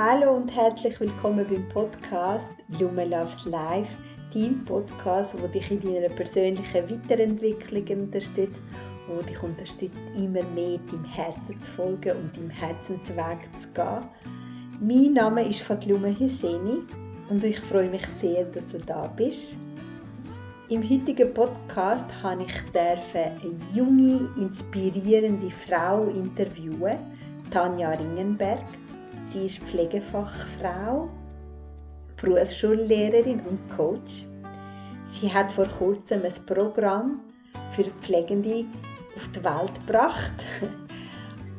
Hallo und herzlich willkommen beim Podcast Lumen Loves Life, dein Podcast, wo dich in deiner persönlichen Weiterentwicklung unterstützt, wo dich unterstützt, immer mehr deinem Herzen zu folgen und deinem Herzensweg zu gehen. Mein Name ist Fatlume Hüseni und ich freue mich sehr, dass du da bist. Im heutigen Podcast habe ich eine junge, inspirierende Frau interviewen, Tanja Ringenberg. Sie ist Pflegefachfrau, Berufsschullehrerin und Coach. Sie hat vor kurzem ein Programm für Pflegende auf die Welt gebracht.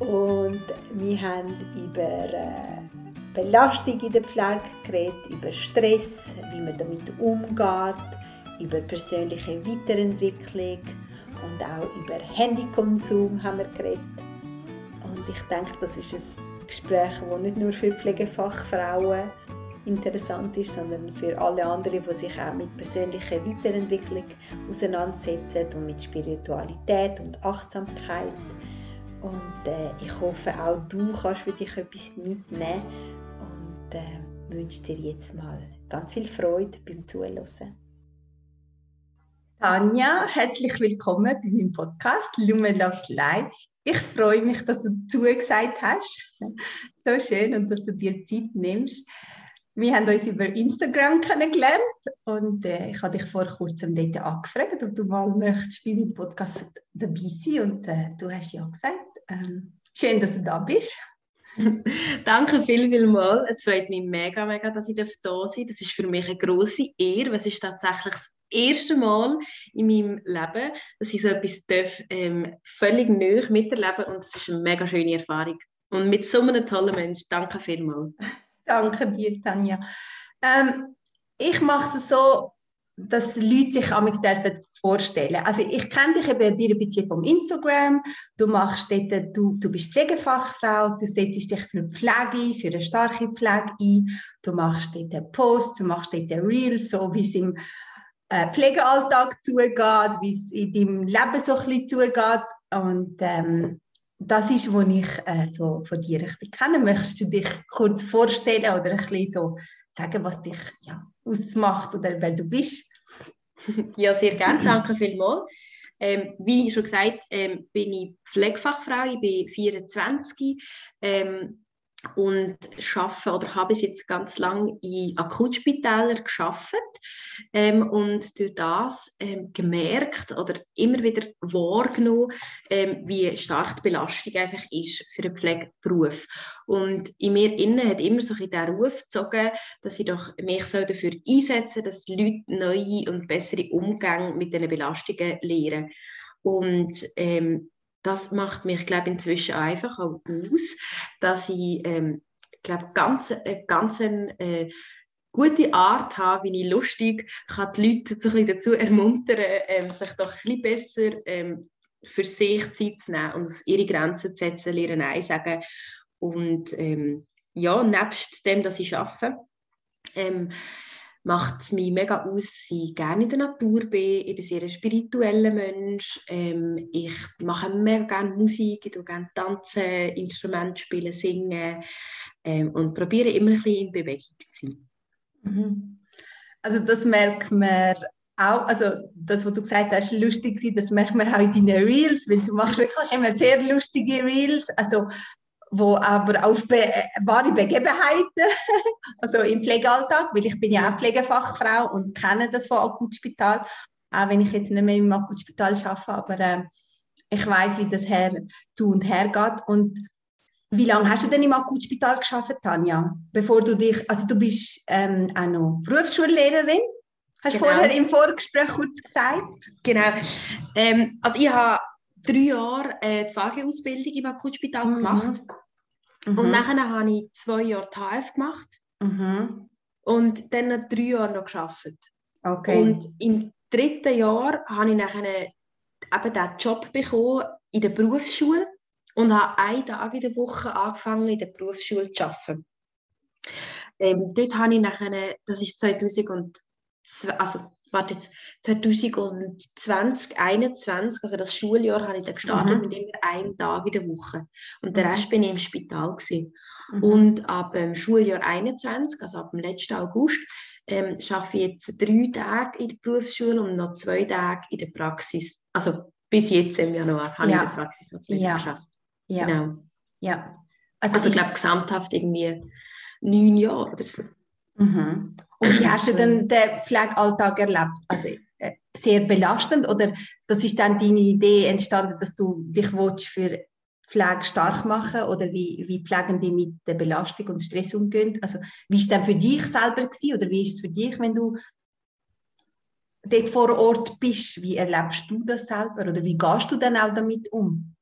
Und wir haben über äh, Belastung in der Pflege geredet, über Stress, wie man damit umgeht, über persönliche Weiterentwicklung und auch über Handykonsum haben wir geredet. Und ich denke, das ist ein Gespräch, das nicht nur für Pflegefachfrauen interessant ist, sondern für alle anderen, die sich auch mit persönlicher Weiterentwicklung auseinandersetzen und mit Spiritualität und Achtsamkeit. Und äh, ich hoffe, auch du kannst für dich etwas mitnehmen und äh, wünsche dir jetzt mal ganz viel Freude beim Zuhören. Tanja, herzlich willkommen bei meinem Podcast Lumen Loves Life. Ich freue mich, dass du zugesagt hast. So schön und dass du dir Zeit nimmst. Wir haben uns über Instagram kennengelernt und äh, ich habe dich vor kurzem dort angefragt, ob du mal möchtest bei meinem Podcast dabei sein und äh, du hast ja gesagt. Ähm, schön, dass du da bist. Danke viel, viel mal. Es freut mich mega, mega, dass ich da sein darf. Das ist für mich eine große Ehre. Es ist tatsächlich das erste Mal in meinem Leben, dass ich so etwas darf, ähm, völlig neu miterleben und es ist eine mega schöne Erfahrung. Und mit so einem tollen Menschen, danke vielmals. danke dir, Tanja. Ähm, ich mache es so, dass Leute sich amigs dürfen vorstellen. Also ich kenne dich eben ein bisschen vom Instagram. Du machst dort, du, du bist Pflegefachfrau, du setzt dich für Pflege, für eine starke Pflege ein. Du machst dort einen Post, du machst dort ein Reel, so wie es im Pflegealltag zugeht, wie es in deinem Leben so ein zugeht. Und ähm, das ist, was ich äh, so von dir ein kenne. Möchtest du dich kurz vorstellen oder ein bisschen so sagen, was dich ja, ausmacht oder wer du bist? Ja, sehr gerne. Danke vielmals. Ähm, wie schon gesagt, ähm, bin ich Pflegefachfrau, ich bin 24. Ähm, und schaffe oder habe es jetzt ganz lang in Akutspitälern geschafft ähm, und durch das ähm, gemerkt oder immer wieder wahrgenommen, ähm, wie stark die Belastung einfach ist für einen Pflegeberuf. Und in mir innen hat immer so ein der Ruf gezogen, dass ich doch mich so dafür einsetzen, dass Leute neue und bessere Umgänge mit diesen Belastungen lernen. Und ähm, das macht mich, glaube inzwischen einfach auch aus, dass ich, ähm, glaube ganz, äh, ganz äh, gute Art habe, wie ich lustig kann die Leute so ein dazu ermuntern, ähm, sich doch ein bisschen besser ähm, für sich Zeit zu nehmen und ihre Grenzen zu setzen, lernen Nein sagen. Und ähm, ja, nebst dem, dass ich arbeite, ähm, macht es mich mega aus, dass ich gerne in der Natur bin. Ich bin sehr ein spiritueller Mensch. Ähm, ich mache mega gerne Musik, ich gerne tanzen, Instrumente spielen, singen ähm, und probiere immer ein bisschen in Bewegung zu sein. Mhm. Also das merkt man auch, also das, was du gesagt hast, lustig sein, das merkt man auch in deinen Reels, weil du machst wirklich immer sehr lustige Reels. Also wo aber auf be wahre Begebenheiten, also im Pflegealltag, weil ich bin ja auch Pflegefachfrau und kenne das von Akutspital, auch wenn ich jetzt nicht mehr im Akutspital arbeite, aber äh, ich weiß, wie das her zu und her geht. Und wie lange hast du denn im Akutspital geschafft, Tanja? Bevor du dich, also du bist ähm, auch noch Berufsschullehrerin, hast du genau. vorher im Vorgespräch kurz gesagt. Genau. Ähm, also ich habe drei Jahre äh, die Pflegeausbildung im Akutspital mhm. gemacht. Mhm. Und nachher habe ich zwei Jahre TAF gemacht. Mhm. Und dann noch drei Jahre noch gearbeitet. Okay. Und im dritten Jahr habe ich nachher eben diesen Job bekommen in der Berufsschule und habe einen Tag in der Woche angefangen, in der Berufsschule zu arbeiten. Ähm, dort habe ich nachher, das ist 2000 und, also warte jetzt, 2020, 2021, also das Schuljahr, habe ich dann gestartet mhm. mit immer einem Tag in der Woche. Und der mhm. Rest bin ich im Spital. Gewesen. Mhm. Und ab dem Schuljahr 21, also ab dem letzten August, ähm, arbeite ich jetzt drei Tage in der Berufsschule und noch zwei Tage in der Praxis. Also bis jetzt im Januar habe ja. ich in der Praxis noch zwei ja. Geschafft. Ja. Genau. Ja. Also, also ich glaube gesamthaft irgendwie neun Jahre oder so. Mhm. Und wie hast du denn den Pflegealltag erlebt? Also äh, sehr belastend oder das ist dann deine Idee entstanden, dass du dich für Pflege stark machen oder wie, wie pflegen die mit der Belastung und Stress umgehen? Also wie ist denn für dich selber gewesen, oder wie ist es für dich, wenn du dort vor Ort bist? Wie erlebst du das selber oder wie gehst du dann auch damit um?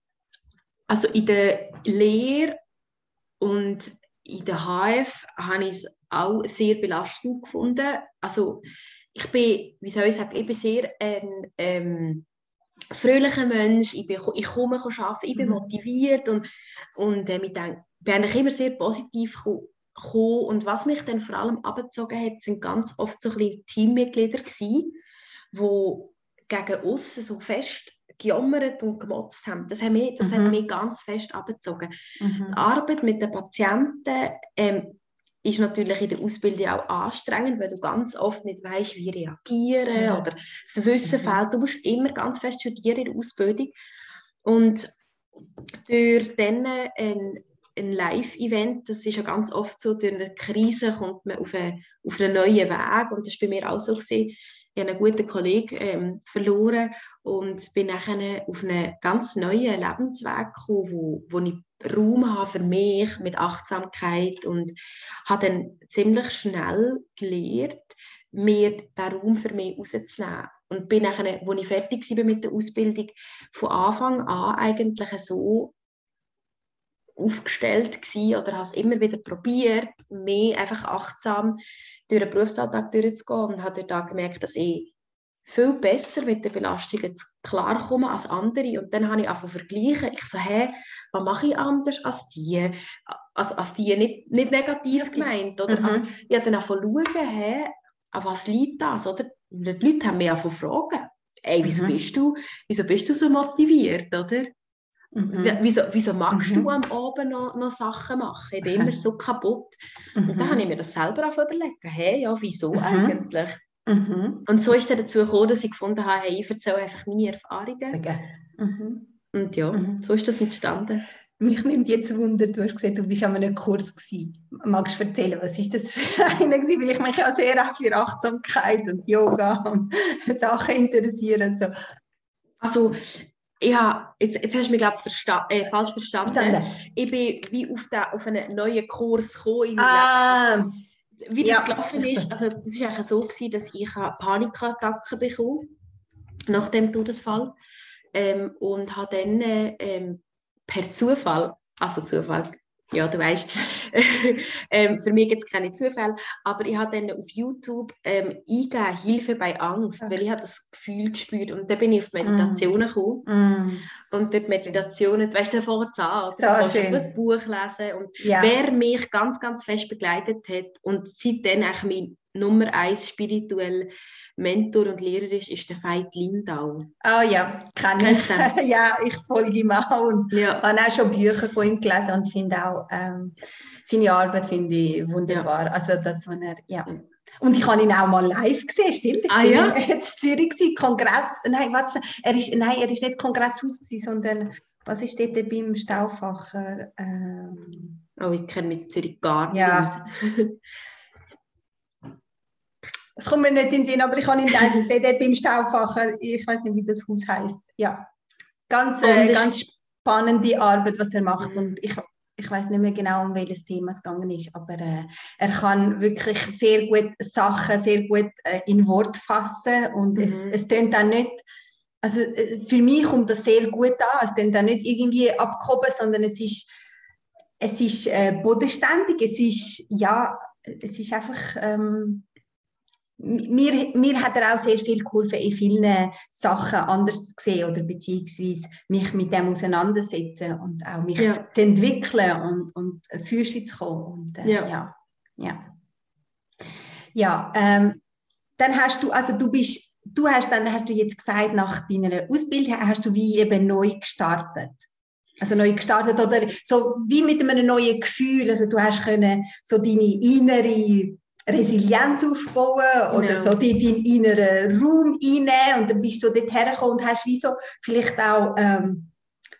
Also in der Lehre und in der HF habe ich es auch sehr belastend gefunden. Also ich bin, wie soll ich sagen, ich bin sehr ein ähm, fröhlicher Mensch, ich, bin, ich komme arbeiten, ich bin mhm. motiviert und, und äh, ich denke, bin eigentlich immer sehr positiv gekommen. Und was mich dann vor allem abgezogen hat, sind ganz oft so ein Teammitglieder gewesen, die gegen uns so fest gejammert und gemotzt haben. Das, haben mich, das mhm. hat mich ganz fest abgezogen. Mhm. Die Arbeit mit den Patienten ähm, ist natürlich in der Ausbildung auch anstrengend, weil du ganz oft nicht weißt, wie reagieren ja. oder das Wissen mhm. fehlt. Du musst immer ganz fest studieren in der Ausbildung. Und durch dann ein, ein Live-Event, das ist ja ganz oft so, durch eine Krise kommt man auf, eine, auf einen neuen Weg und das war bei mir auch so. Gewesen. Ich habe einen guten Kollegen ähm, verloren und bin nachher auf einen ganz neuen Lebensweg gekommen, wo, wo ich Raum habe für mich mit Achtsamkeit und habe dann ziemlich schnell gelernt, mir den Raum für mich rauszunehmen. Und bin nachher, als ich fertig war mit der Ausbildung, von Anfang an eigentlich so aufgestellt gewesen, oder habe es immer wieder probiert, mehr einfach achtsam durch den Berufsalltag durchzugehen und habe dort gemerkt, dass ich viel besser mit den Belastungen klarkommen als andere. Und dann habe ich einfach vergleichen. Ich so, hä, was mache ich anders als die? Also als die, nicht, nicht negativ gemeint. Oder? Mhm. Ich habe dann einfach schauen, hä, an was liegt das? Oder? Die Leute haben mich einfach fragen. Ey, wieso, mhm. bist du, wieso bist du so motiviert, oder? Mhm. Wieso, wieso magst mhm. du am Abend noch, noch Sachen machen? Ich bin immer so kaputt. Und dann mhm. habe ich mir das selber auch überlegt. Hey, ja, wieso mhm. eigentlich? Mhm. Und so ist es dazu gekommen, dass ich gefunden habe, hey, ich erzähle einfach meine Erfahrungen. Okay. Mhm. Und ja, mhm. so ist das entstanden. Mich nimmt jetzt Wunder, du hast gesagt, du bist an einem Kurs gewesen. Magst du erzählen, was ist das für einer gewesen? Weil ich mich ja sehr auch für Achtsamkeit und Yoga und Sachen interessiere. So. Also, ja, jetzt, jetzt hast du mich, glaube versta äh, falsch verstanden. verstanden. Ich bin wie auf, den, auf einen neuen Kurs gekommen. Ah. Wie das ja. gelaufen ist, also das war so, gewesen, dass ich eine Panikattacke bekommen nach dem Todesfall ähm, und habe dann ähm, per Zufall, also Zufall, ja, du weißt, ähm, für mich gibt es keine Zufälle, aber ich habe dann auf YouTube ähm, eingegeben, Hilfe bei Angst, weil ich habe das Gefühl gespürt und dann bin ich auf Meditationen mm. gekommen mm. und dort Meditationen, weißt du, vorher an, so schön. ein Buch lesen und ja. wer mich ganz, ganz fest begleitet hat und seitdem eigentlich mein Nummer eins spirituell Mentor und Lehrer ist, ist der Veit Lindau. Ah oh ja, kann ich. ja, ich folge ihm auch und ja. habe auch schon Bücher von ihm gelesen und finde auch ähm, seine Arbeit finde ich wunderbar. Ja. Also das, was er, ja. Und ich habe ihn auch mal live gesehen, stimmt? Ich ah, bin ja? in Zürich gewesen, Kongress, nein, warte, er ist, nein, er ist nicht Kongresshaus gewesen, sondern was ist dort beim Stauffacher? Ähm, oh, ich kenne mich in Zürich gar nicht. Ja. Es kommt mir nicht in den Sinn, aber ich habe ihn da gesehen, dort beim Stauffacher, ich weiß nicht, wie das Haus heißt. Ja, ganz, äh, ganz spannende Arbeit, was er macht. Und ich, ich weiß nicht mehr genau, um welches Thema es gegangen ist, aber äh, er kann wirklich sehr gut Sachen sehr gut äh, in Wort fassen und mhm. es, es tönt dann nicht, also äh, für mich kommt das sehr gut an, es tönt dann nicht irgendwie abgehoben, sondern es ist, es ist äh, bodenständig, es ist, ja, es ist einfach... Ähm, mir, mir hat er auch sehr viel geholfen, in vielen Sachen anders zu sehen oder beziehungsweise mich mit dem auseinandersetzen und auch mich ja. zu entwickeln und, und für sie zu kommen. Und, äh, ja. ja. Ja, ja ähm, dann hast du, also du bist, du hast dann, hast du jetzt gesagt, nach deiner Ausbildung hast du wie eben neu gestartet. Also neu gestartet oder so wie mit einem neuen Gefühl. Also du hast können so deine innere Resilienz aufbauen oder genau. so die, deinen inneren Raum einnehmen und dann bist du so dort hergekommen und hast wie so vielleicht auch ähm,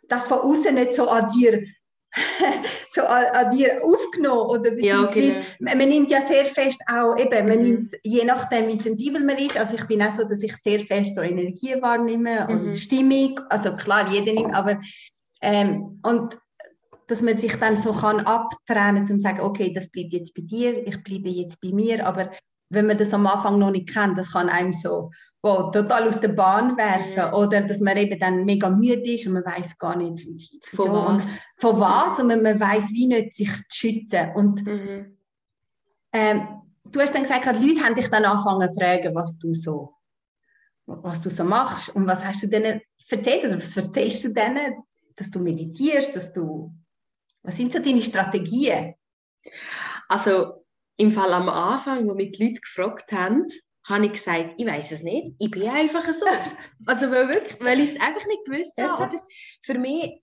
das von außen nicht so an dir so an, an, dir aufgenommen oder beziehungsweise ja, genau. man, nimmt ja sehr fest auch eben man mhm. nimmt je nachdem wie sensibel man ist also ich bin auch so dass ich sehr fest so Energie wahrnehme mhm. und Stimmung also klar jeder nimmt aber ähm, und dass man sich dann so kann abtrennen kann und sagen okay das bleibt jetzt bei dir ich bleibe jetzt bei mir. Aber wenn man das am Anfang noch nicht kennt das kann einem so wow, total aus der Bahn werfen. Oder dass man eben dann mega müde ist und man weiß gar nicht von so. was, von was? Und man, man weiß wie nicht sich zu schützen. Und mhm. ähm, du hast dann gesagt, die Leute haben dich dann angefangen zu fragen, was du so was du so machst und was hast du denen erzählt? Oder was erzählst du denen, dass du meditierst, dass du was sind so deine Strategien? Also im Fall am Anfang, wo mich die Leute gefragt haben, habe ich gesagt, ich weiß es nicht, ich bin einfach so. also weil, wirklich, weil ich es einfach nicht gewusst habe. Oder für mich,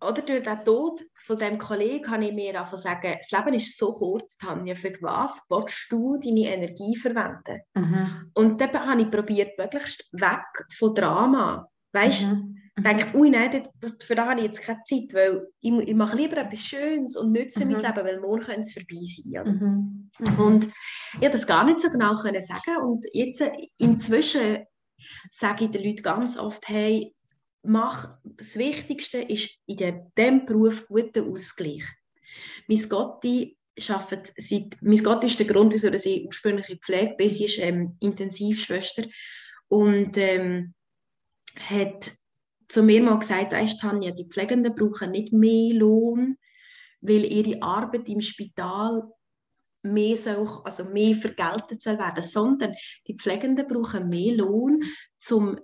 oder durch den Tod von dem Kollegen, habe ich mir einfach sagen, das Leben ist so kurz, Tanja, für was willst du deine Energie verwenden? Mhm. Und dann habe ich probiert, möglichst weg von Drama. Weißt du? Mhm. Ich denke, ui, nein, das, für das habe ich jetzt keine Zeit, weil ich, ich mache lieber etwas Schönes und nütze mhm. mein Leben, weil morgen könnte es vorbei sein. Mhm. Mhm. Und ich das gar nicht so genau können sagen. Und jetzt, äh, inzwischen, sage ich den Leuten ganz oft, hey, mach, das Wichtigste ist in diesem Beruf guten Ausgleich. Mein Gotti arbeitet seit, mein Gotti ist der Grund, wieso ich ursprünglich in Pflege bin. Sie ist ähm, Intensivschwester und ähm, hat zu mir mal gesagt, weißt, Tanja, die Pflegenden brauchen nicht mehr Lohn, weil ihre Arbeit im Spital mehr, soll, also mehr vergeltet soll werden, sondern die Pflegenden brauchen mehr Lohn, um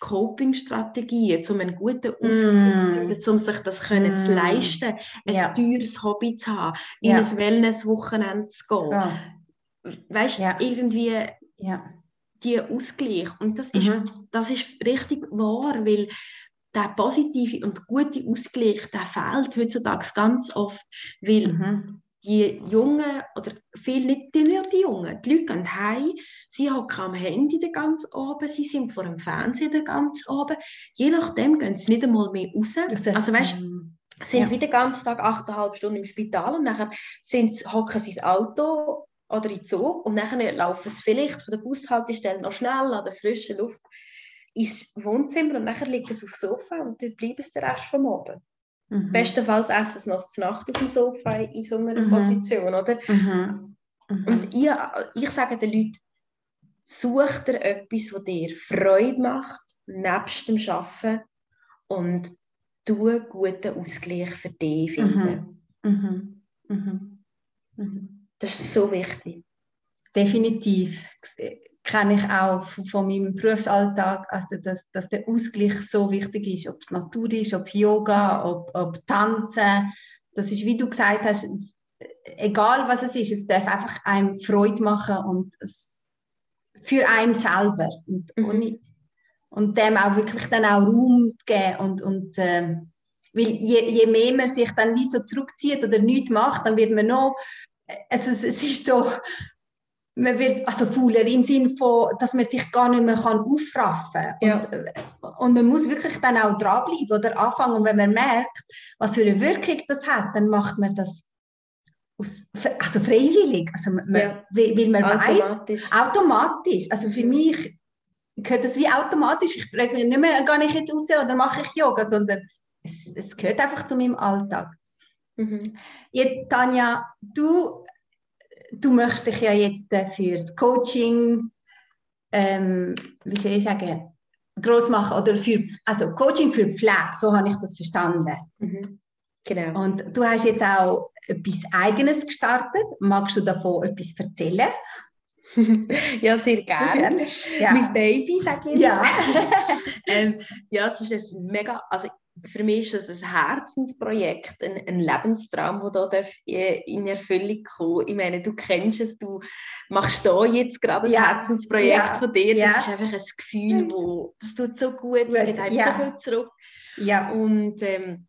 Coping-Strategien, um einen guten Ausgleich mm. zu finden, um sich das können mm. zu leisten, ein ja. teures Hobby zu haben, in ja. ein Wellness-Wochenende zu gehen. So. Weißt du, ja. irgendwie ja. die Ausgleich. Und das, mhm. ist, das ist richtig wahr, weil der positive und gute Ausgleich, der fehlt heutzutage ganz oft, weil mhm. die Jungen, oder viele nicht, nur die Jungen, die Leute gehen heim, sie hocken am Handy den ganzen Abend, sie sind vor dem Fernseher den ganzen Abend, je nachdem gehen sie nicht einmal mehr raus. Also weißt, sind ja. wieder den ganzen Tag 8,5 Stunden im Spital und nachher sind, hocken sie ins Auto oder in den Zug und nachher laufen sie vielleicht von der Bushaltestelle noch schnell an der frischen Luft ins Wohnzimmer und nachher liegen sie aufs Sofa und dort bleiben sie den Rest vom Abend. Mhm. Bestenfalls essen sie noch zur Nacht auf dem Sofa in so einer mhm. Position, oder? Mhm. mhm. Und ich, ich sage den Leuten, such dir etwas, das dir Freude macht, nebst dem Arbeiten und du einen guten Ausgleich für dich finden. Mhm. Mhm. Das ist so wichtig. Definitiv kenne ich auch von, von meinem Berufsalltag, also dass, dass der Ausgleich so wichtig ist, ob es Natur ist, ob Yoga, ob, ob Tanzen. Das ist, wie du gesagt hast, es, egal was es ist, es darf einfach einem Freude machen und es, für einen selber. Und, mhm. und, und, dem auch wirklich dann auch Raum geben und, und ähm, weil je, je mehr man sich dann wie so zurückzieht oder nichts macht, dann wird man noch, also es, es ist so, man wird also fauler im Sinne von, dass man sich gar nicht mehr kann aufraffen kann. Ja. Und, und, man muss wirklich dann auch dranbleiben oder anfangen. Und wenn man merkt, was für eine Wirkung das hat, dann macht man das aus, also freiwillig. Also man, ja. Weil man automatisch. weiß, automatisch. Also für mich gehört das wie automatisch. Ich frage mich nicht mehr, gehe ich jetzt raus oder mache ich Yoga, sondern es, es gehört einfach zu meinem Alltag. Mhm. Jetzt, Tanja, du du möchtest dich ja jetzt für das Coaching, ähm, wie soll ich sagen, groß machen oder für, also Coaching für Pflege, so habe ich das verstanden. Mhm. Genau. Und du hast jetzt auch etwas Eigenes gestartet. Magst du davon etwas erzählen? ja, sehr gerne. Ja. Mein Baby, sage ich. Ja. ähm, ja, es ist ein mega, also für mich ist das ein Herzensprojekt, ein, ein Lebenstraum, der hier in Erfüllung kommen Ich meine, du kennst es, du machst da jetzt gerade ein ja. Herzensprojekt ja. von dir. Das ja. ist einfach ein Gefühl, wo, das tut so gut, es geht einem so viel zurück. Ja. Und ähm,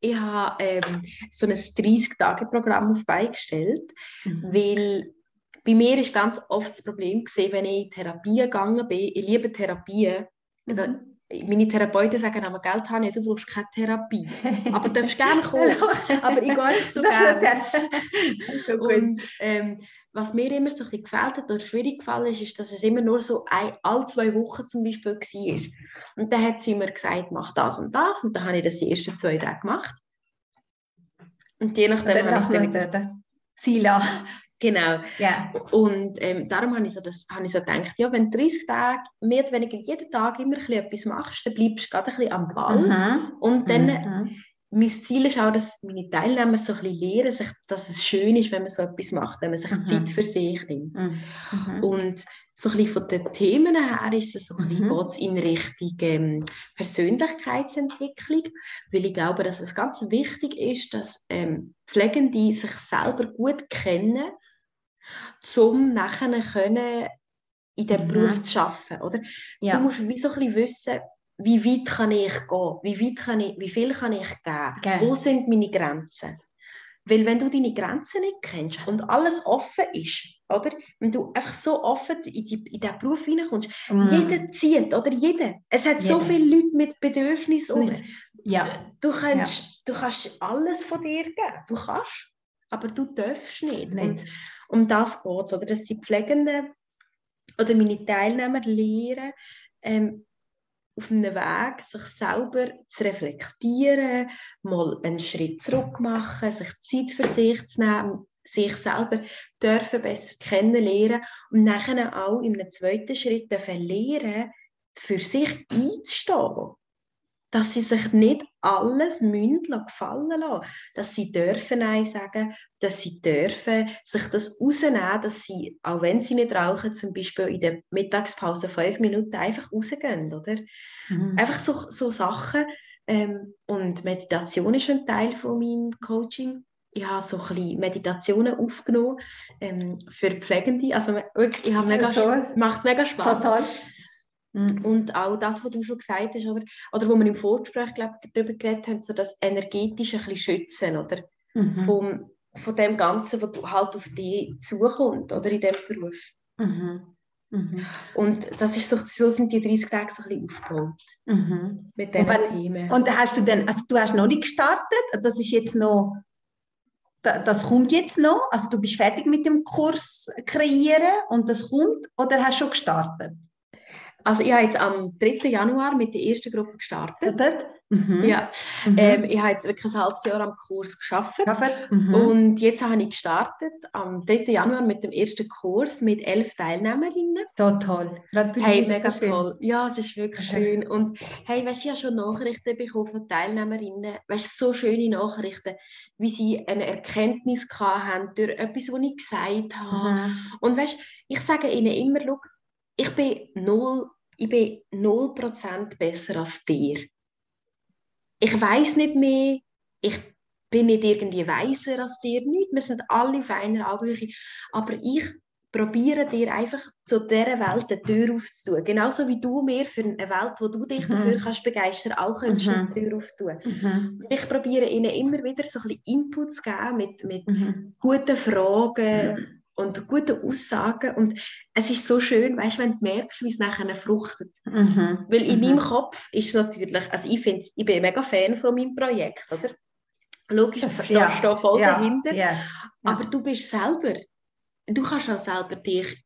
ich habe ähm, so ein 30-Tage-Programm auf beigestellt, mhm. weil bei mir ist ganz oft das Problem gesehen, wenn ich in Therapie gegangen bin. Ich liebe Therapien. Mhm meine Therapeuten sagen aber, Geld habe ich, du brauchst keine Therapie. Aber du darfst gerne kommen. aber ich gehe einfach so gerne. so und ähm, was mir immer so ein bisschen gefällt hat oder schwierig gefallen ist, ist, dass es immer nur so ein, alle zwei Wochen zum Beispiel war. Und dann hat sie mir gesagt, mach das und das. Und dann habe ich das die ersten zwei Tage gemacht. Und je nachdem habe ich dann... Sila. Genau. Yeah. Und ähm, darum habe ich, so das, habe ich so gedacht, ja, wenn du 30 Tage mehr oder weniger jeden Tag immer ein etwas machst, dann bleibst du gerade ein bisschen am Ball. Mhm. Und dann, mhm. mein Ziel ist auch, dass meine Teilnehmer so ein bisschen lernen, sich, dass es schön ist, wenn man so etwas macht, wenn man sich mhm. Zeit für sich nimmt. Mhm. Mhm. Und so ein bisschen von den Themen her ist es so ein bisschen mhm. in Richtung ähm, Persönlichkeitsentwicklung, weil ich glaube, dass es ganz wichtig ist, dass ähm, Pflegende sich selber gut kennen um nachher können in diesem mhm. Beruf zu arbeiten. Oder? Ja. Du musst wie so ein bisschen wissen, wie weit kann ich gehen, wie, weit kann ich, wie viel kann ich geben, okay. wo sind meine Grenzen. Weil wenn du deine Grenzen nicht kennst und alles offen ist, oder? Wenn du einfach so offen in, die, in diesen Beruf hineinkommst, mm. jeder zieht, oder? Jeder. Es hat jeder. so viele Leute mit Bedürfnissen. Ja. Du, kannst, ja. du kannst alles von dir geben. Du kannst, aber du darfst nicht. nicht. Und um das geht es, oder? Dass die Pflegenden oder meine Teilnehmer lernen, ähm, auf einem Weg, sich selber zu reflektieren, mal einen Schritt zurück machen, sich Zeit für sich zu nehmen, sich selber dürfen besser kennenlernen und nachher auch in einem zweiten Schritt lernen, für sich einzustehen dass sie sich nicht alles müssen gefallen lassen, dass sie dürfen Nein sagen, dass sie dürfen sich das rausnehmen, dass sie, auch wenn sie nicht rauchen, zum Beispiel in der Mittagspause fünf Minuten einfach rausgehen, oder? Mhm. Einfach so, so Sachen. Ähm, und Meditation ist ein Teil von meinem Coaching. Ich habe so ein Meditationen aufgenommen ähm, für Pflegende. Also wirklich, ich habe mega, so, macht mega Spaß. So toll. Mhm. Und auch das, was du schon gesagt hast, oder, oder wo wir im Vorgespräch glaub, darüber geredet haben, so das energetische ein bisschen schützen, oder? Mhm. Vom, von dem Ganzen, was du halt auf dich zukommt, oder in diesem Beruf. Mhm. Mhm. Und das ist so, so sind die 30 Tage so ein bisschen aufgebaut. Mhm. Mit diesen und Themen. Und hast du dann, also du hast noch nicht gestartet, das ist jetzt noch, das kommt jetzt noch, also du bist fertig mit dem Kurs kreieren und das kommt, oder hast du schon gestartet? Also ich habe jetzt am 3. Januar mit der ersten Gruppe gestartet. Das mhm. Ja, mhm. Ähm, ich habe jetzt wirklich ein halbes Jahr am Kurs geschafft mhm. und jetzt habe ich gestartet am 3. Januar mit dem ersten Kurs mit elf Teilnehmerinnen. So toll, Gratuliere, Hey, mega so toll. Ja, es ist wirklich schön und hey, weißt du, ich habe schon Nachrichten bekommen von Teilnehmerinnen, weißt du, so schöne Nachrichten, wie sie eine Erkenntnis haben durch etwas, was ich gesagt habe. Mhm. Und weißt du, ich sage ihnen immer, schau, ich bin null, ich bin null Prozent besser als dir. Ich weiß nicht mehr, ich bin nicht irgendwie weiser als dir, nicht. Wir sind alle feiner Augenhöhe, aber ich probiere dir einfach zu dieser Welt eine Tür aufzutun. Genauso wie du mir für eine Welt, wo du dich mhm. dafür kannst begeistern, auch könntest mhm. eine Tür aufzutun. Mhm. Ich probiere ihnen immer wieder so ein bisschen Input zu geben mit, mit mhm. guten Fragen, und gute Aussagen. Und es ist so schön, weißt, wenn du merkst, wie es nachher fruchtet. Mhm. Weil in mhm. meinem Kopf ist natürlich, also ich, ich bin mega Fan von meinem Projekt, oder? Logisch, das, du ja, stehst da voll ja, dahinter. Ja, aber du bist selber, du kannst auch selber dich,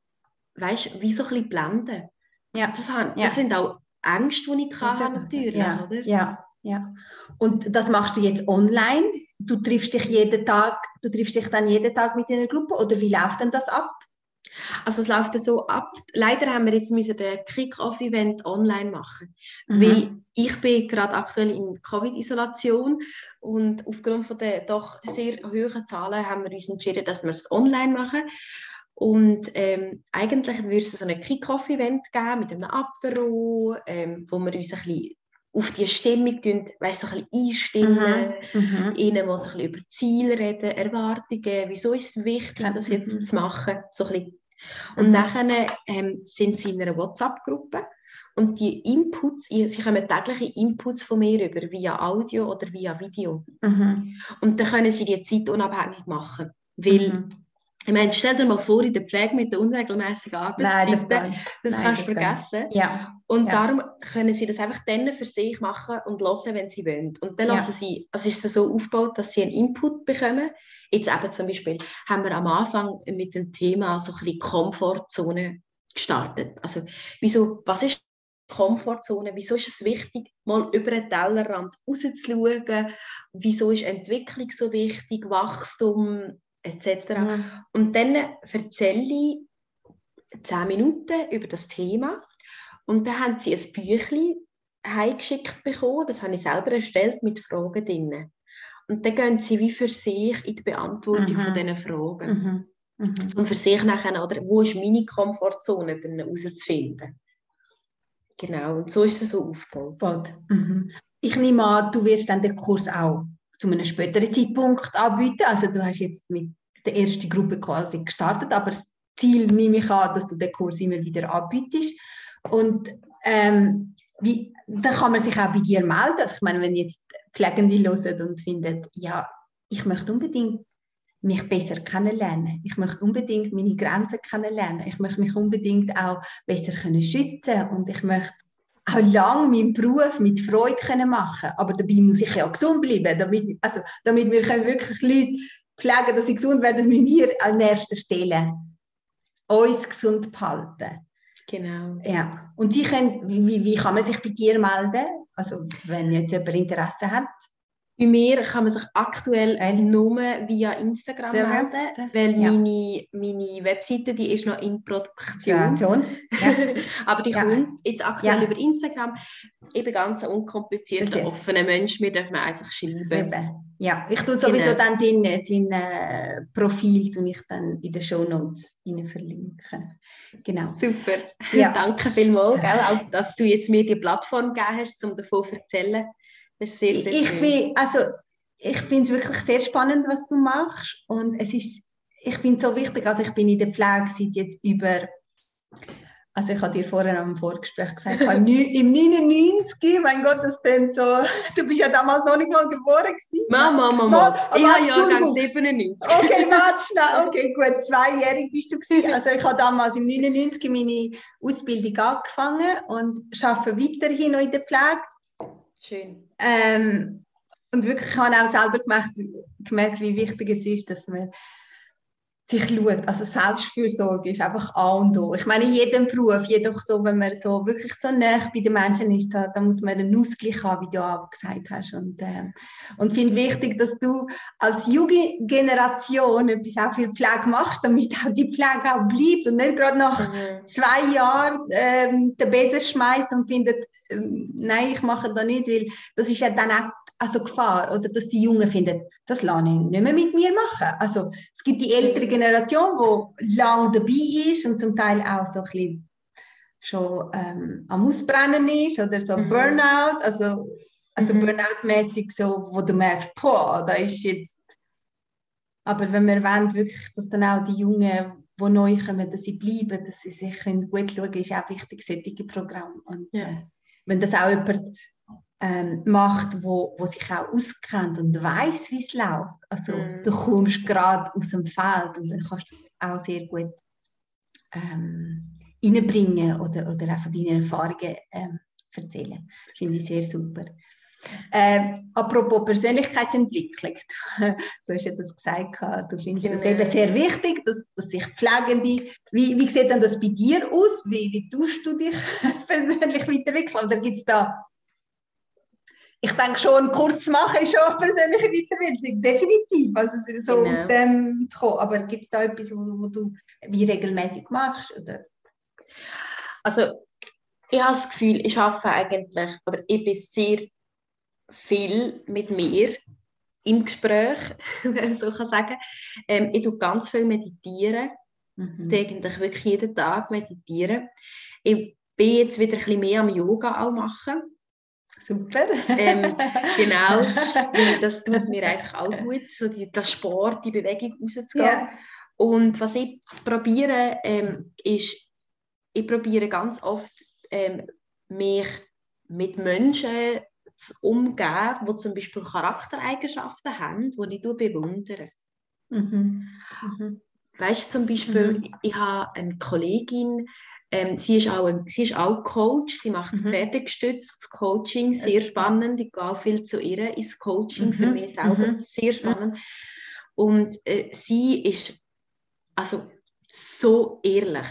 weißt, wie so ein bisschen blenden. Ja. Das, haben, das sind auch Ängste, die ich habe, natürlich, oder? Ja, ja. Und das machst du jetzt online? du triffst dich jeden Tag, du triffst dich dann jeden Tag mit einer Gruppe oder wie läuft denn das ab? Also es läuft so ab. Leider haben wir jetzt müssen den Kick-Off-Event online machen, mhm. weil ich bin gerade aktuell in Covid-Isolation und aufgrund von der doch sehr hohen Zahlen haben wir uns entschieden, dass wir es online machen. Und ähm, eigentlich würde es so ein Kick-Off-Event geben mit einem Apero, ähm, wo wir uns ein bisschen auf die Stimmung weißt, so ein einstimmen, mhm. mhm. ihnen mal so ein bisschen über Ziele reden, Erwartungen, wieso ist es wichtig, das jetzt mhm. zu machen. So ein bisschen. Und mhm. nachher ähm, sind sie in einer WhatsApp-Gruppe und die Inputs, sie kommen tägliche Inputs von mir über, via Audio oder via Video. Mhm. Und dann können sie die Zeit unabhängig machen. Weil mhm. Ich meine, stell dir mal vor, in der Pflege mit der unregelmäßigen Arbeitszeit, das, das Nein, kannst du vergessen. Ja. Und ja. darum können sie das einfach dann für sich machen und hören, wenn sie wollen. Und dann ja. lassen sie, also ist es so aufgebaut, dass sie einen Input bekommen. Jetzt eben zum Beispiel haben wir am Anfang mit dem Thema so ein bisschen Komfortzone gestartet. Also, wieso, was ist Komfortzone? Wieso ist es wichtig, mal über den Tellerrand rauszuschauen? Wieso ist Entwicklung so wichtig, Wachstum? Etc. Mhm. Und dann erzähle ich zehn Minuten über das Thema und dann haben sie ein Büchlein heimgeschickt bekommen, das habe ich selber erstellt mit Fragen drin. Und dann gehen sie wie für sich in die Beantwortung mhm. von diesen Fragen. Mhm. Mhm. Um für sich nachher, oder wo ist meine Komfortzone dann herauszufinden. Genau, und so ist es so aufgebaut. Mhm. Ich nehme an, du wirst dann den Kurs auch zu einem späteren Zeitpunkt anbieten. Also du hast jetzt mit der ersten Gruppe quasi gestartet, aber das Ziel nehme ich an, dass du den Kurs immer wieder anbietest. Und ähm, wie, dann kann man sich auch bei dir melden. Also ich meine, wenn jetzt Pflegende hören und finden, ja, ich möchte unbedingt mich besser kennenlernen. Ich möchte unbedingt meine Grenzen kennenlernen. Ich möchte mich unbedingt auch besser können schützen und ich möchte auch lange meinen Beruf mit Freude können machen Aber dabei muss ich ja gesund bleiben, damit, also, damit wir können wirklich Leute pflegen, dass sie gesund werden, mit mir an erster Stelle uns gesund behalten. Genau. Ja. Und Sie können, wie, wie kann man sich bei dir melden? Also wenn jetzt jemand Interesse hat? Bei mir kann man sich aktuell äh. nur via Instagram Der melden, weil ja. meine, meine Webseite die ist noch in Produktion. Ja, ja. Aber die kommt jetzt aktuell über Instagram. Ich bin ganz ein unkomplizierter, okay. offener Mensch. Mir darf man einfach schreiben. Ja, ich tue sowieso genau. dann dein, dein äh, Profil tue ich dann in den Show Notes verlinken. Genau. Super. Danke vielmals, gell, auch, dass du jetzt mir die Plattform gegeben hast, um davon zu erzählen. Das sehr, sehr ich, bin, also, ich finde es wirklich sehr spannend, was du machst. Und es ist, ich finde es so wichtig, also ich bin in der Pflege seit jetzt über, also ich habe dir vorher am Vorgespräch gesagt, im 99, mein Gott, das denn so, du bist ja damals noch nicht mal geboren gewesen. Mama, Mama, Mama. Ich habe Jahrgang 97. Okay, warte schnell, okay, gut, zweijährig bist du gewesen. Also ich habe damals im 99 meine Ausbildung angefangen und arbeite weiterhin noch in der Pflege Schön. Ähm, und wirklich, ich habe auch selber gemerkt, gemerkt, wie wichtig es ist, dass man sich schaut. Also Selbstfürsorge ist einfach A und O. Ich meine, in jedem Beruf, jedoch so, wenn man so wirklich so nah bei den Menschen ist, da, da muss man einen Ausgleich haben, wie du auch gesagt hast. Und, äh, und finde wichtig, dass du als junge Generation etwas auch für Pflege machst, damit auch die Pflege auch bleibt und nicht gerade nach mhm. zwei Jahren ähm, den Besen schmeißt und findet, ähm, nein, ich mache das nicht, weil das ist ja dann auch also Gefahr oder dass die Jungen finden, das lasse ich nicht mehr mit mir machen. Also es gibt die ältere Generation, die lang dabei ist und zum Teil auch so ein bisschen schon ähm, am Ausbrennen ist oder so mhm. Burnout, also, also mhm. Burnout-mäßig so, wo du merkst, boah, da ist jetzt aber wenn wir wollen, wirklich, dass dann auch die Jungen, die neu kommen, dass sie bleiben, dass sie sich gut schauen können, ist auch wichtig, solche Programme. Und ja. äh, wenn das auch jemand ähm, macht, wo, wo sich auch auskennt und weiß, wie es läuft. Also mm. du kommst gerade aus dem Feld und dann kannst du es auch sehr gut ähm, reinbringen oder, oder auch von deinen Erfahrungen ähm, erzählen. Finde ich sehr super. Ähm, apropos Persönlichkeitsentwicklung, du hast ja das gesagt, du findest genau. das eben sehr wichtig, dass, dass sich Pflegende, wie, wie sieht denn das bei dir aus? Wie, wie tust du dich persönlich weiterentwickeln? Oder gibt es da ich denke schon, kurz machen ist schon persönliche Weiterbildung, definitiv. Also so genau. aus dem zu kommen. Aber gibt es da etwas, wo, wo, du wie regelmäßig machst? Oder? Also ich habe das Gefühl, ich arbeite eigentlich, oder ich bin sehr viel mit mir im Gespräch, wenn man so kann sagen. Ähm, ich tue ganz viel meditieren, mhm. eigentlich wirklich jeden Tag meditieren. Ich bin jetzt wieder ein bisschen mehr am Yoga auch machen Super. Ähm, genau, das tut mir einfach auch gut, so die, das Sport, die Bewegung rauszugehen. Ja. Und was ich probiere, ähm, ist, ich probiere ganz oft, ähm, mich mit Menschen zu umgehen, die zum Beispiel Charaktereigenschaften haben, die ich bewundere. Mhm. Mhm. Weißt du, zum Beispiel, mhm. ich habe eine Kollegin, ähm, sie, ist auch sie ist auch Coach, sie macht mhm. pferdegestütztes Coaching, sehr spannend. Ich gehe viel zu ihr ins Coaching, für mhm. mich selber mhm. sehr spannend. Und äh, sie ist also so ehrlich.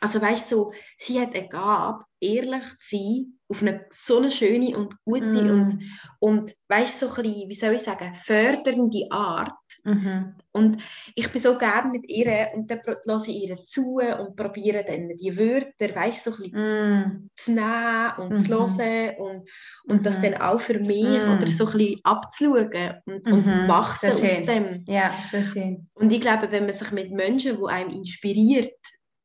Also weißt du, so, sie hat eine Gabe, ehrlich zu sein, auf eine so eine schöne und gute mm. und, und weißt so ein bisschen, wie soll ich sagen, fördernde Art. Mm Und ich bin so gerne mit ihr und dann lasse ich ihr zu und probiere dann die Wörter, weißt so ein bisschen mm. zu nehmen und -hmm. zu mhm. hören und, und das mhm. dann auch für mich mhm. oder so ein bisschen abzuschauen und, und wachsen aus dem. Ja, so schön. Und ich glaube, wenn man sich mit Menschen, die einem inspiriert,